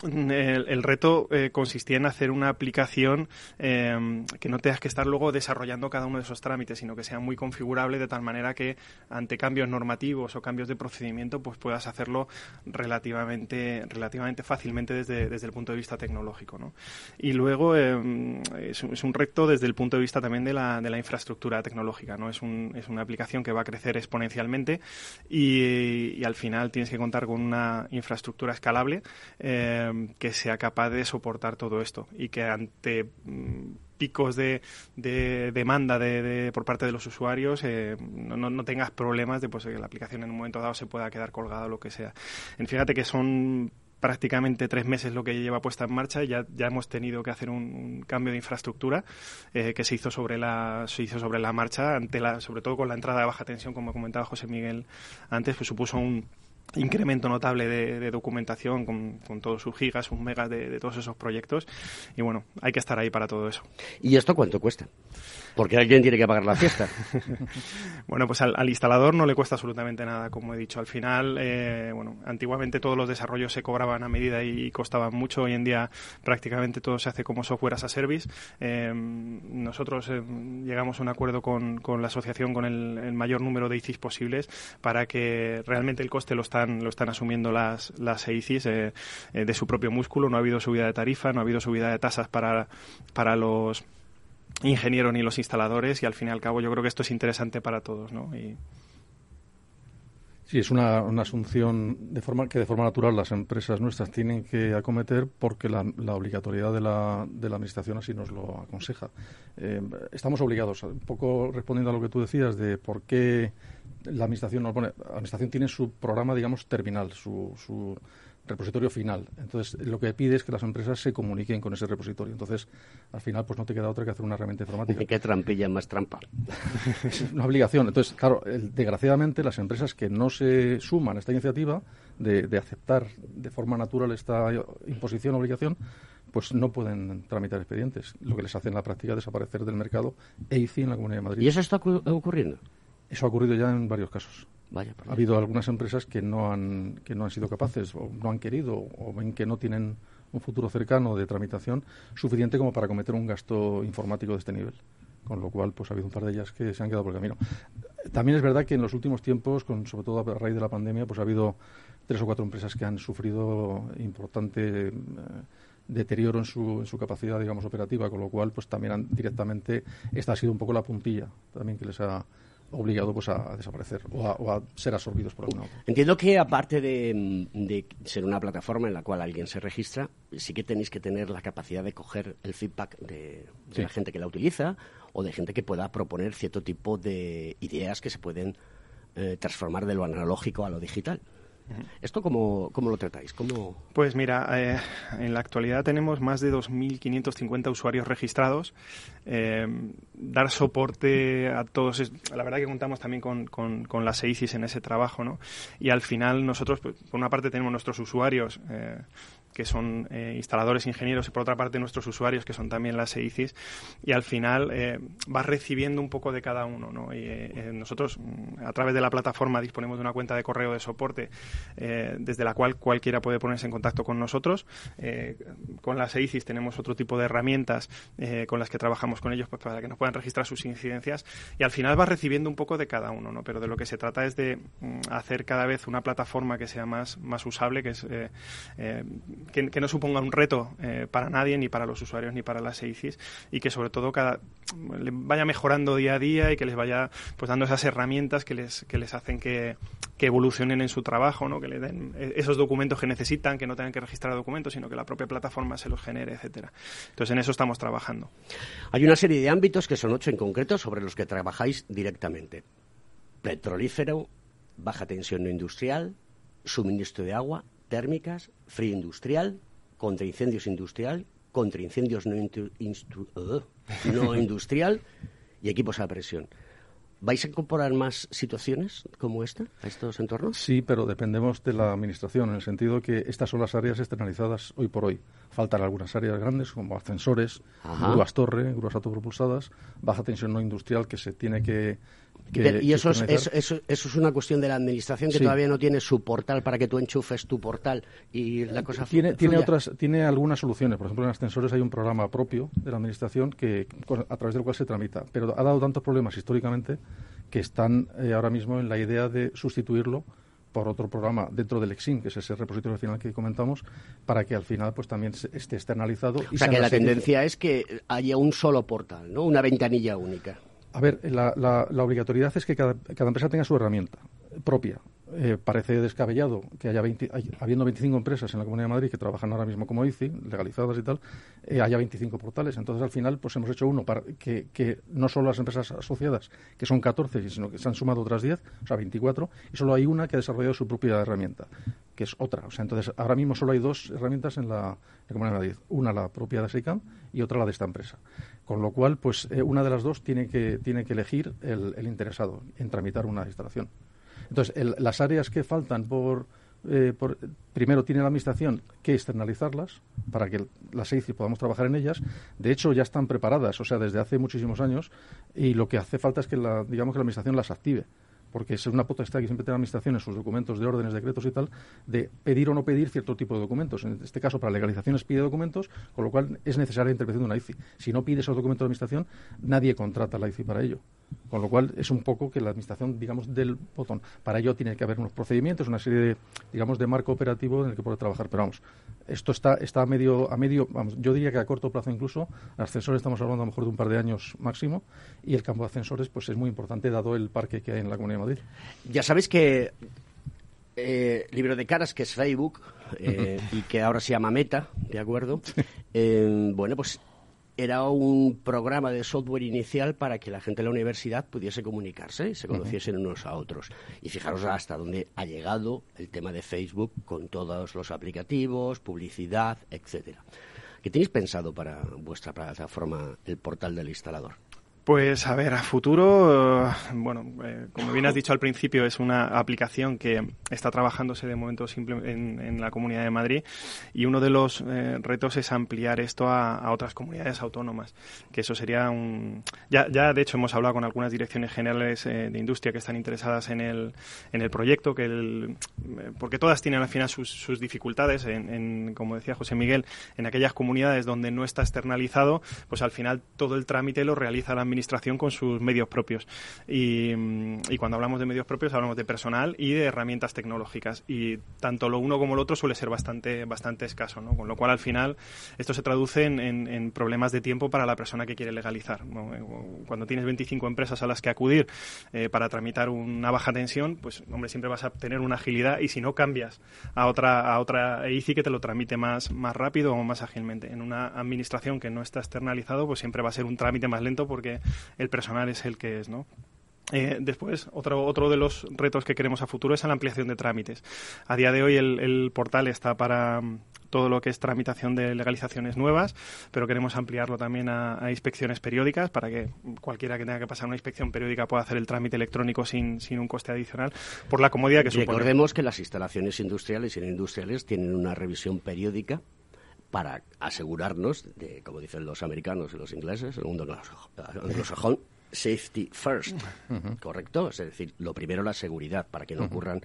el, reto eh, consistía en hacer una aplicación em, que no tengas que estar luego desarrollando cada uno de esos trámites, sino que sea muy configurable de tal manera que ante cambios normativos o cambios de procedimiento pues puedas hacerlo relativamente, relativamente fácilmente desde, desde el punto de vista tecnológico. ¿no? Y luego em, es, un reto desde el punto de vista también de la, de la infraestructura tecnológica. ¿no? Es, un, es una aplicación que va a crecer exponencialmente y, al final tienes que contar con una infraestructura escalable. Eh, que sea capaz de soportar todo esto y que ante mm, picos de, demanda de, por parte de los usuarios eh, no, tengas problemas de pues, que la aplicación en un momento dado se pueda quedar colgada o lo que sea. fíjate que son prácticamente tres meses lo que lleva puesta en marcha y ya, ya hemos tenido que hacer un, cambio de infraestructura eh, que se hizo sobre la se hizo sobre la marcha ante la sobre todo con la entrada de baja tensión como comentaba José Miguel antes pues supuso un incremento notable de, documentación con, todos sus gigas, sus megas de, de, todos esos proyectos. Y bueno, hay que estar ahí para todo eso. ¿Y esto cuánto cuesta? Porque alguien tiene que pagar la fiesta. bueno, pues al, instalador no le cuesta absolutamente nada, como he dicho. Al final, eh, bueno, antiguamente todos los desarrollos se cobraban a medida y costaban mucho. Hoy en día prácticamente todo se hace como software as a service. Eh, nosotros eh, llegamos a un acuerdo con, la asociación con el, mayor número de ICIs posibles para que realmente el coste lo están, lo están asumiendo las, las ICIs de su propio músculo. No ha habido subida de tarifa, no ha habido subida de tasas para, para los ingeniero ni los instaladores y al fin y al cabo yo creo que esto es interesante para todos, ¿no? Y... Sí, es una, asunción de forma que de forma natural las empresas nuestras tienen que acometer porque la, obligatoriedad de la, de la Administración así nos lo aconseja. Eh, estamos obligados, un poco respondiendo a lo que tú decías de por qué la Administración nos pone. La Administración tiene su programa, digamos, terminal, su, su repositorio final. Entonces, lo que pide es que las empresas se comuniquen con ese repositorio. Entonces, al final, pues no te queda otra que hacer una herramienta informática. ¿Qué trampilla más trampa? es una obligación. Entonces, claro, desgraciadamente, las empresas que no se suman a esta iniciativa de, de aceptar de forma natural esta imposición, obligación, pues no pueden tramitar expedientes. Lo que les hace en la práctica desaparecer del mercado EICI en la Comunidad de Madrid. ¿Y eso está ocurriendo? Eso ha ocurrido ya en varios casos ha habido algunas empresas que no han que no han sido capaces o no han querido o ven que no tienen un futuro cercano de tramitación suficiente como para cometer un gasto informático de este nivel. Con lo cual pues ha habido un par de ellas que se han quedado por el camino. También es verdad que en los últimos tiempos con sobre todo a raíz de la pandemia pues ha habido tres o cuatro empresas que han sufrido importante eh, deterioro en su, en su capacidad digamos operativa con lo cual pues también han, directamente esta ha sido un poco la puntilla también que les ha obligado pues a, desaparecer o a, ser absorbidos por alguna otra. Entiendo que aparte de, ser una plataforma en la cual alguien se registra, sí que tenéis que tener la capacidad de coger el feedback de, la gente que la utiliza o de gente que pueda proponer cierto tipo de ideas que se pueden eh, transformar de lo analógico a lo digital. ¿Esto cómo, cómo, lo tratáis? ¿Cómo... Pues mira, eh, en la actualidad tenemos más de 2.550 usuarios registrados. Eh, dar soporte a todos, la verdad que contamos también con, con, las EICIS en ese trabajo, ¿no? Y al final nosotros, pues, por una parte tenemos nuestros usuarios, eh, que son eh, instaladores ingenieros y por otra parte nuestros usuarios que son también las EICIS y al final eh, vas recibiendo un poco de cada uno ¿no? y eh, nosotros mm, a través de la plataforma disponemos de una cuenta de correo de soporte desde la cual cualquiera puede ponerse en contacto con nosotros con las EICIS tenemos otro tipo de herramientas con las que trabajamos con ellos pues, para que nos puedan registrar sus incidencias y al final vas recibiendo un poco de cada uno ¿no? pero de lo que se trata es de mm, hacer cada vez una plataforma que sea más, más usable que es que, no suponga un reto eh, para nadie, ni para los usuarios, ni para las EICIS, y que sobre todo cada, vaya mejorando día a día y que les vaya pues dando esas herramientas que les, que les hacen que, evolucionen en su trabajo, ¿no? que le den esos documentos que necesitan, que no tengan que registrar documentos, sino que la propia plataforma se los genere, etcétera. Entonces en eso estamos trabajando. Hay una serie de ámbitos que son ocho en concreto sobre los que trabajáis directamente. Petrolífero, baja tensión industrial, suministro de agua, térmicas, frío industrial, contra incendios industrial, contra incendios no, no industrial y equipos a presión. ¿Vais a incorporar más situaciones como esta a estos entornos? Sí, pero dependemos de la Administración, en el sentido que estas son las áreas externalizadas hoy por hoy. Faltan algunas áreas grandes, como ascensores, grúas torre, grúas autopropulsadas, baja tensión no industrial que se tiene que y eso es, eso, es, una cuestión de la administración que todavía no tiene su portal para que tú enchufes tu portal y la cosa tiene tiene otras tiene algunas soluciones por ejemplo en ascensores hay un programa propio de la administración que a través del cual se tramita pero ha dado tantos problemas históricamente que están eh, ahora mismo en la idea de sustituirlo por otro programa dentro del EXIM, que es ese repositorio final que comentamos, para que al final pues también esté externalizado. O sea, que la tendencia es que haya un solo portal, ¿no? Una ventanilla única. A ver, la, la, obligatoriedad es que cada, cada, empresa tenga su herramienta propia. Eh, parece descabellado que haya habiendo 25 empresas en la Comunidad de Madrid que trabajan ahora mismo como ICI, legalizadas y tal, eh, haya 25 portales. Entonces, al final, pues hemos hecho uno para que, que, no solo las empresas asociadas, que son 14, sino que se han sumado otras 10, o sea, 24, y solo hay una que ha desarrollado su propia herramienta, que es otra. O sea, entonces, ahora mismo solo hay dos herramientas en la, Comunidad de Madrid. Una la propia de SEICAM y otra la de esta empresa. Con lo cual, pues eh, una de las dos tiene que, tiene que elegir el, el interesado en tramitar una instalación. Entonces, las áreas que faltan eh, por, primero tiene la administración que externalizarlas para que las EICI podamos trabajar en ellas. De hecho, ya están preparadas, o sea, desde hace muchísimos años, y lo que hace falta es que la, digamos que la administración las active porque es una potestad que siempre tiene la Administración en sus documentos de órdenes, decretos y tal, de pedir o no pedir cierto tipo de documentos. En este caso, para legalizaciones pide documentos, con lo cual es necesaria la intervención de una ICI. Si no pide esos documentos de Administración, nadie contrata la ICI para ello. Con lo cual es un poco que la administración, digamos, del botón. Para ello tiene que haber unos procedimientos, una serie de, digamos, de marco operativo en el que puede trabajar. Pero vamos, esto está, está a medio, a medio, vamos, yo diría que a corto plazo incluso. Ascensores estamos hablando a lo mejor de un par de años máximo y el campo de ascensores pues es muy importante dado el parque que hay en la Comunidad de Madrid. Ya sabéis que eh, libro de caras, que es Facebook, eh, y que ahora se llama Meta, ¿de acuerdo? Eh, bueno, pues era un programa de software inicial para que la gente de la universidad pudiese comunicarse y se conociesen unos a otros. Y fijaros hasta dónde ha llegado el tema de Facebook con todos los aplicativos, publicidad, etcétera. ¿Qué tenéis pensado para vuestra plataforma, el portal del instalador? Pues a ver, a futuro, eh, bueno, eh, como bien has dicho al principio, es una aplicación que está trabajándose de momento simple en, la Comunidad de Madrid y uno de los eh, retos es ampliar esto a, otras comunidades autónomas, que eso sería un... Ya, ya de hecho hemos hablado con algunas direcciones generales de industria que están interesadas en el, en el proyecto, que el, porque todas tienen al final sus, sus dificultades, en, como decía José Miguel, en aquellas comunidades donde no está externalizado, pues al final todo el trámite lo realiza la administración con sus medios propios. Y, cuando hablamos de medios propios hablamos de personal y de herramientas tecnológicas. Y tanto lo uno como lo otro suele ser bastante, bastante escaso, ¿no? Con lo cual al final esto se traduce en, problemas de tiempo para la persona que quiere legalizar. Cuando tienes 25 empresas a las que acudir eh, para tramitar una baja tensión, pues hombre, siempre vas a tener una agilidad y si no cambias a otra, a otra EICI que te lo tramite más, más rápido o más ágilmente. En una administración que no está externalizado, pues siempre va a ser un trámite más lento porque el personal es el que es, ¿no? Eh, después, otro, otro de los retos que queremos a futuro es la ampliación de trámites. A día de hoy el, portal está para mm, todo lo que es tramitación de legalizaciones nuevas, pero queremos ampliarlo también a, inspecciones periódicas para que cualquiera que tenga que pasar una inspección periódica pueda hacer el trámite electrónico sin, sin un coste adicional por la comodidad que supone. Recordemos que las instalaciones industriales y no industriales tienen una revisión periódica para asegurarnos de, como dicen los americanos y los ingleses, el mundo anglosajón, safety first, ¿correcto? Es decir, lo primero la seguridad para que no ocurran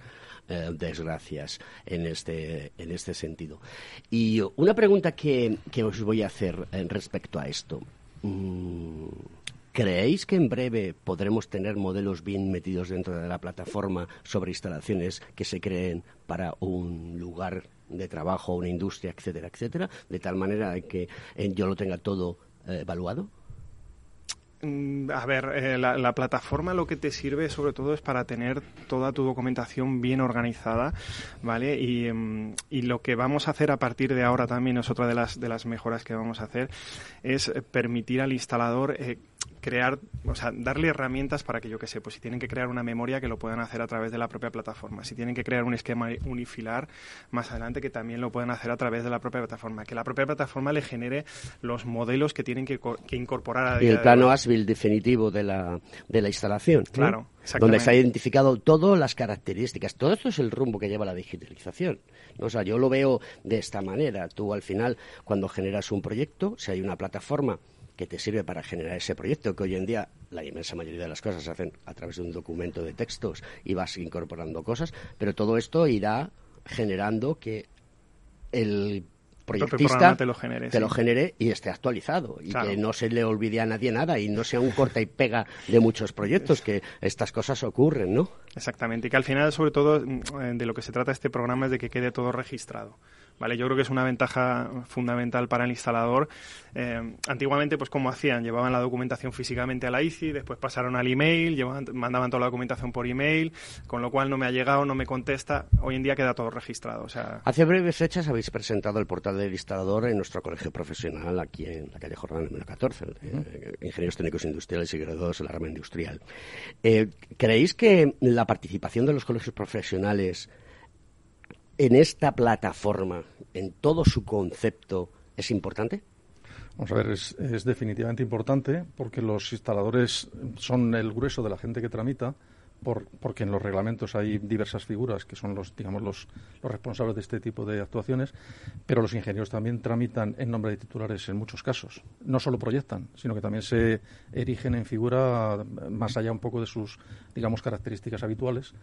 eh, desgracias en este, en este sentido. Y una pregunta que, que os voy a hacer en respecto a esto. Mm, ¿Creéis que en breve podremos tener modelos bien metidos dentro de la plataforma sobre instalaciones que se creen para un lugar de trabajo, una industria, etcétera, etcétera, de tal manera que eh, yo lo tenga todo eh, evaluado? Mm, a ver, eh, la, plataforma lo que te sirve sobre todo es para tener toda tu documentación bien organizada, ¿vale? Y, mm, y, lo que vamos a hacer a partir de ahora también es otra de las, de las mejoras que vamos a hacer, es permitir al instalador crear, o sea, darle herramientas para que yo que sé, pues si tienen que crear una memoria que lo puedan hacer a través de la propia plataforma, si tienen que crear un esquema unifilar más adelante que también lo puedan hacer a través de la propia plataforma, que la propia plataforma le genere los modelos que tienen que, incorporar a Y el plano ASBIL definitivo de la, de la instalación. Claro. Donde está identificado todas las características. Todo esto es el rumbo que lleva la digitalización. O sea, yo lo veo de esta manera. Tú al final, cuando generas un proyecto, si hay una plataforma que te sirve para generar ese proyecto, que hoy en día la inmensa mayoría de las cosas se hacen a través de un documento de textos y vas incorporando cosas, pero todo esto irá generando que el proyectista te lo, genere, te lo genere y esté actualizado y que no se le olvide a nadie nada y no sea un corta y pega de muchos proyectos, que estas cosas ocurren, ¿no? Exactamente, y que al final, sobre todo, mm, de lo que se trata este programa es de que quede todo registrado. ¿Vale? Yo creo que es una ventaja fundamental para el instalador. Eh, antiguamente, pues como hacían, llevaban la documentación físicamente a la ICI, después pasaron al email, llevaban, mandaban toda la documentación por email, con lo cual no me ha llegado, no me contesta. Hoy en día queda todo registrado. O sea... Hace breves fechas habéis presentado el portal del instalador en nuestro colegio profesional aquí en la calle Jornal número 14, eh, Ingenieros Técnicos Industriales y graduados en la rama industrial. Eh, ¿Creéis que la participación de los colegios profesionales en esta plataforma, en todo su concepto, es importante? Vamos a ver, es, definitivamente importante porque los instaladores son el grueso de la gente que tramita, porque en los reglamentos hay diversas figuras que son los, digamos, los, los, responsables de este tipo de actuaciones, pero los ingenieros también tramitan en nombre de titulares en muchos casos. No solo proyectan, sino que también se erigen en figura más allá un poco de sus, digamos, características habituales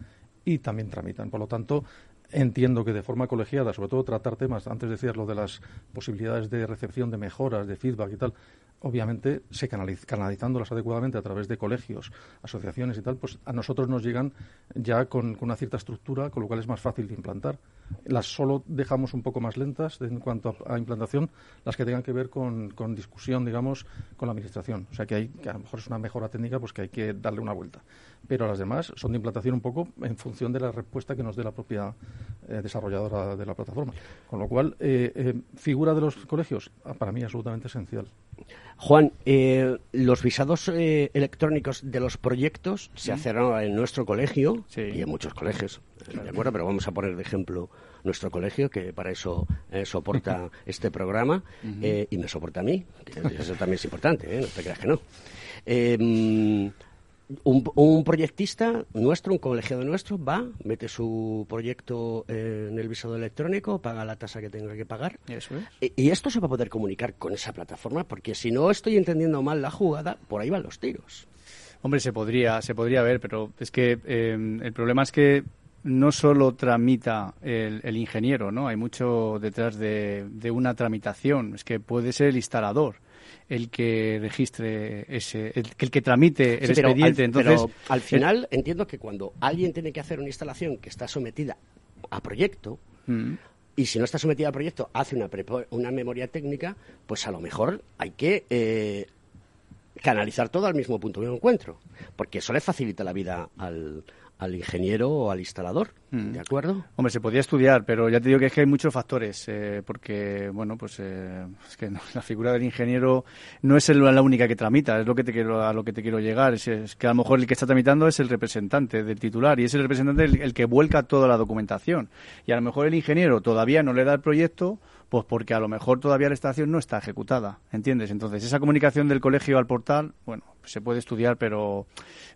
y también tramitan. Por lo tanto, entiendo que de forma colegiada, sobre todo tratar temas, antes decías lo de las posibilidades de recepción de mejoras, de feedback y tal, obviamente se canalizándolas adecuadamente a través de colegios, asociaciones y tal, pues a nosotros nos llegan ya con, una cierta estructura, con lo cual es más fácil de implantar. Las solo dejamos un poco más lentas en cuanto a, implantación, las que tengan que ver con, con, discusión, digamos, con la administración. O sea que, hay, que a lo mejor es una mejora técnica, pues que hay que darle una vuelta. Pero las demás son de implantación un poco en función de la respuesta que nos dé la propia eh, desarrolladora de la plataforma. Con lo cual, eh, eh, figura de los colegios, ah, para mí absolutamente esencial. Juan, los visados electrónicos de los proyectos se hacen en nuestro colegio y en muchos colegios, ¿de acuerdo? Pero vamos a poner de ejemplo nuestro colegio, que para eso soporta este programa y me soporta a mí, eso también es importante, no te creas que no. Em, un, proyectista nuestro, un colegiado nuestro, va, mete su proyecto en el visado electrónico, paga la tasa que tenga que pagar. y, esto se va a poder comunicar con esa plataforma, porque si no estoy entendiendo mal la jugada, por ahí van los tiros. Hombre, se podría, se podría ver, pero es que eh, el problema es que no solo tramita el, ingeniero, ¿no? Hay mucho detrás de, de, una tramitación. Es que puede ser el instalador el que registre ese, el, el que tramite el expediente. Al, Entonces, pero al final entiendo que cuando alguien tiene que hacer una instalación que está sometida a proyecto, mm. y si no está sometida a proyecto, hace una, una memoria técnica, pues a lo mejor hay que eh, canalizar todo al mismo punto de encuentro, porque eso le facilita la vida al, al ingeniero o al instalador, mm. ¿de acuerdo? Hombre, se podría estudiar, pero ya te digo que es que hay muchos factores, eh, porque, bueno, pues eh, es que la figura del ingeniero no es la única que tramita, es lo que te quiero, a lo que te quiero llegar, es, que a lo mejor el que está tramitando es el representante del titular y es el representante el que vuelca toda la documentación. Y a lo mejor el ingeniero todavía no le da el proyecto pues porque a lo mejor todavía la estación no está ejecutada, ¿entiendes? Entonces, esa comunicación del colegio al portal, bueno, se puede estudiar, pero,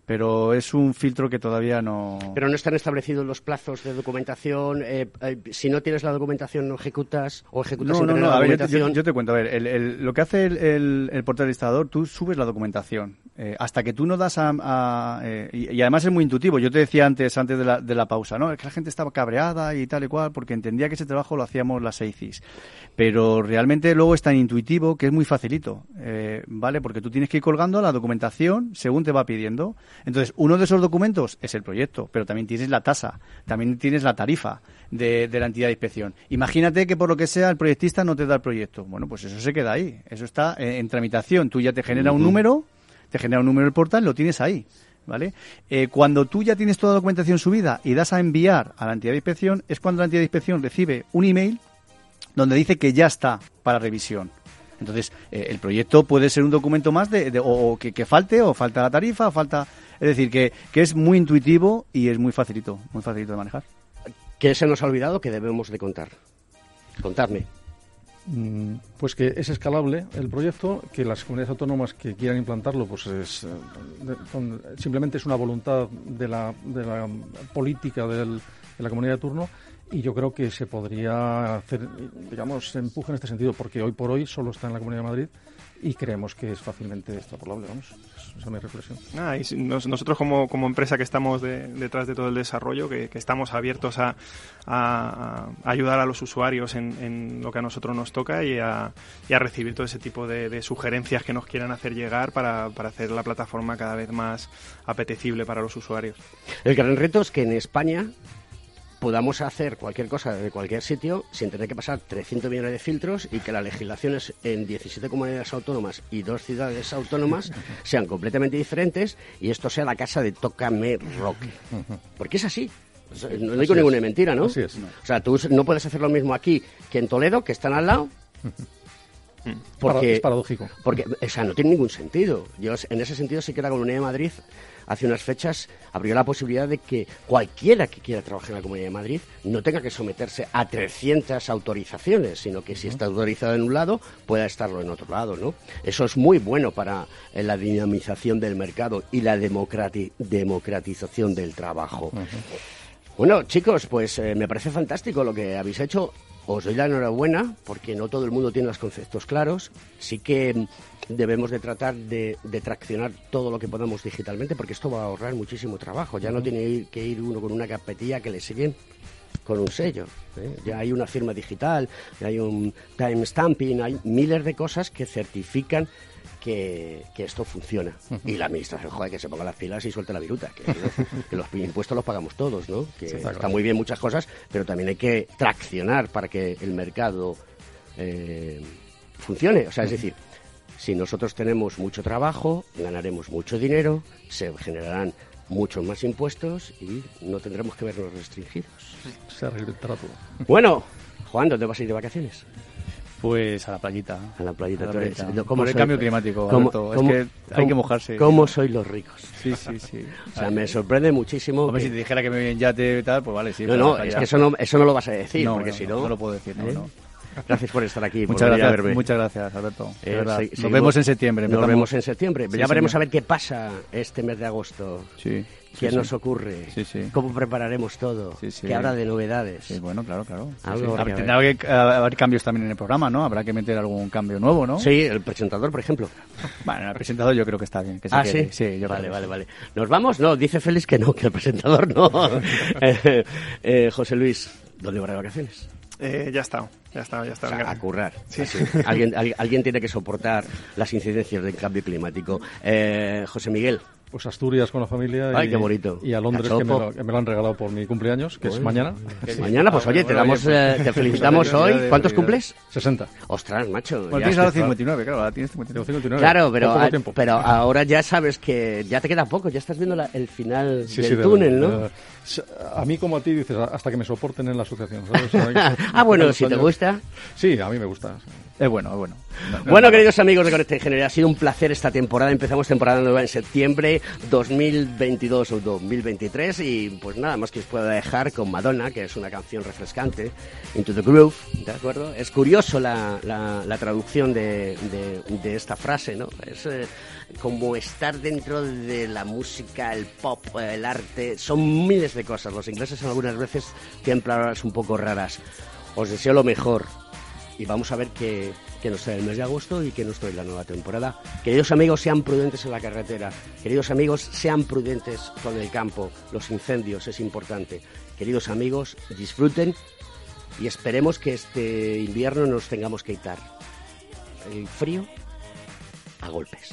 pero es un filtro que todavía no... Pero no están establecidos los plazos de documentación. Eh, eh, si no tienes la documentación, no ejecutas o ejecutas no, no, no, a ver, yo, te cuento, a ver, lo que hace el, el, portal instalador, tú subes la documentación. Eh, hasta que tú no das a... y, además es muy intuitivo. Yo te decía antes, antes de la, de la pausa, ¿no? Es que la gente estaba cabreada y tal y cual porque entendía que ese trabajo lo hacíamos las EICIS. Pero realmente luego es tan intuitivo que es muy facilito, ¿vale? Porque tú tienes que ir colgando la documentación según te va pidiendo. Entonces, uno de esos documentos es el proyecto, pero también tienes la tasa, también tienes la tarifa de, la entidad de inspección. Imagínate que por lo que sea el proyectista no te da el proyecto. Bueno, pues eso se queda ahí, eso está en, tramitación. Tú ya te genera un número, te genera un número el portal, lo tienes ahí. ¿Vale? Eh, cuando tú ya tienes toda la documentación subida y das a enviar a la entidad de inspección, es cuando la entidad de inspección recibe un email donde dice que ya está para revisión. Entonces, eh, el proyecto puede ser un documento más de, o, que, falte, o falta la tarifa, o falta... Es decir, que, que es muy intuitivo y es muy facilito, muy facilito de manejar. ¿Qué se nos ha olvidado que debemos de contar? Contarme. Mm, pues que es escalable el proyecto, que las comunidades autónomas que quieran implantarlo, pues es, eh, simplemente es una voluntad de la, de la política del, de la comunidad de turno y yo creo que se podría hacer, digamos, empuje en este sentido, porque hoy por hoy solo está en la Comunidad de Madrid y creemos que es fácilmente extrapolable, vamos. Esa es mi reflexión. Ah, y nosotros como, como, empresa que estamos detrás de todo el desarrollo, que, estamos abiertos a, a, ayudar a los usuarios en, en, lo que a nosotros nos toca y a, y a recibir todo ese tipo de, de, sugerencias que nos quieran hacer llegar para, para hacer la plataforma cada vez más apetecible para los usuarios. El gran reto es que en España podamos hacer cualquier cosa de cualquier sitio sin tener que pasar 300 millones de filtros y que las legislaciones en 17 comunidades autónomas y dos ciudades autónomas sean completamente diferentes y esto sea la casa de Tócame Rock. Porque es así. No digo ninguna mentira, ¿no? Así es. O sea, tú no puedes hacer lo mismo aquí que en Toledo, que están al lado. Porque, es paradójico. Porque, o sea, no tiene ningún sentido. Yo, en ese sentido, sí que la Comunidad de Madrid hace unas fechas abrió la posibilidad de que cualquiera que quiera trabajar en la Comunidad de Madrid no tenga que someterse a 300 autorizaciones, sino que si está autorizado en un lado, pueda estarlo en otro lado, ¿no? Eso es muy bueno para eh, la dinamización del mercado y la democratización del trabajo. Bueno, chicos, pues eh, me parece fantástico lo que habéis hecho os doy la enhorabuena porque no todo el mundo tiene los conceptos claros. Sí que mm, debemos de tratar de, traccionar todo lo que podamos digitalmente porque esto va a ahorrar muchísimo trabajo. Ya no tiene que ir uno con una carpetilla que le siguen con un sello. ¿eh? Ya hay una firma digital, ya hay un time stamping, hay miles de cosas que certifican que, que esto funciona. Y la administración, joder, que se ponga las pilas y suelte la viruta. Que, que los impuestos los pagamos todos, ¿no? Que Sí, está, está claro. muy bien muchas cosas, pero también hay que traccionar para que el mercado eh, funcione. O sea, es decir, si nosotros tenemos mucho trabajo, ganaremos mucho dinero, se generarán muchos más impuestos y no tendremos que vernos restringidos. Se arreglará todo. Bueno, Juan, ¿dónde vas a ir de vacaciones? Pues a la playita. A la playita. A la eres- playita. ¿cómo Por el soy- cambio climático, cómo- Alberto. Es que hay cómo- que mojarse. ¿Cómo sois los ricos? Sí, sí, sí. O sea, me sorprende muchísimo. Hombre, que- si te dijera que me voy en yate y tal, pues vale, sí. no, no, es que eso no, eso no lo vas a decir, No, porque no, si no, no... lo puedo decir, no, ¿eh? no. Gracias por estar aquí, Muchas gracias, verme. muchas gracias, Alberto. Eh, se- Nos seguimos- vemos en septiembre. Nos vemos en septiembre. Sí, ya veremos señor. a ver qué pasa este mes de agosto. Sí. ¿Qué sí, nos sí. ocurre? Sí, sí. ¿Cómo prepararemos todo? Sí, sí. ¿Qué habrá de novedades? Sí, bueno, claro, claro. Sí, Algo sí. habrá Habrá- que Tendrá que haber cambios también en el programa, ¿no? Habrá que meter algún cambio nuevo, ¿no? Sí, el presentador, por ejemplo. Bueno, el presentador yo creo que está bien. Que se Ah, quede. sí. yo vale, creo vale, vale. ¿Nos vamos? No, dice Félix que no, que el presentador no. Eh, eh, José Luis, ¿dónde va de vacaciones? Eh, ya está, ya está, ya está. O sea, a currar. Sí. Alguien, al- alguien tiene que soportar las incidencias del cambio climático. Eh, José Miguel. Pues Asturias con la familia. Ay, y, qué bonito. Y a Londres, que me, lo, que me lo han regalado por mi cumpleaños, que es mañana. Mañana, pues oye, te damos, eh, te felicitamos hoy. ¿Cuántos cumples? 60. Ostras, macho. Bueno, ya tienes ahora es que- 59, claro, ahora tienes 59. 59. Claro, pero, a- pero ahora ya sabes que ya te queda poco, ya estás viendo la- el final Sí, del sí, de- túnel, ¿no? de- a mí como a ti dices, hasta que me soporten en la asociación. ah, bueno, si te gusta. Sí, a mí me gusta. Es bueno, es bueno. Bueno, queridos amigos de Conecta Ingeniería, ha sido un placer esta temporada. Empezamos temporada nueva en septiembre 2022 o 2023 y pues nada más que os puedo dejar con Madonna, que es una canción refrescante, Into the Groove, ¿de acuerdo? Es curioso la, la- la traducción de, de- de esta frase, ¿no? Es eh, como estar dentro de la música, el pop, el arte, son miles de cosas. Los ingleses algunas veces tienen palabras un poco raras. Os deseo lo mejor y vamos a ver qué, qué nos trae el mes de agosto y qué nos trae la nueva temporada. Queridos amigos, sean prudentes en la carretera. Queridos amigos, sean prudentes con el campo. Los incendios es importante. Queridos amigos, disfruten y esperemos que este invierno nos tengamos que quitar el frío a golpes.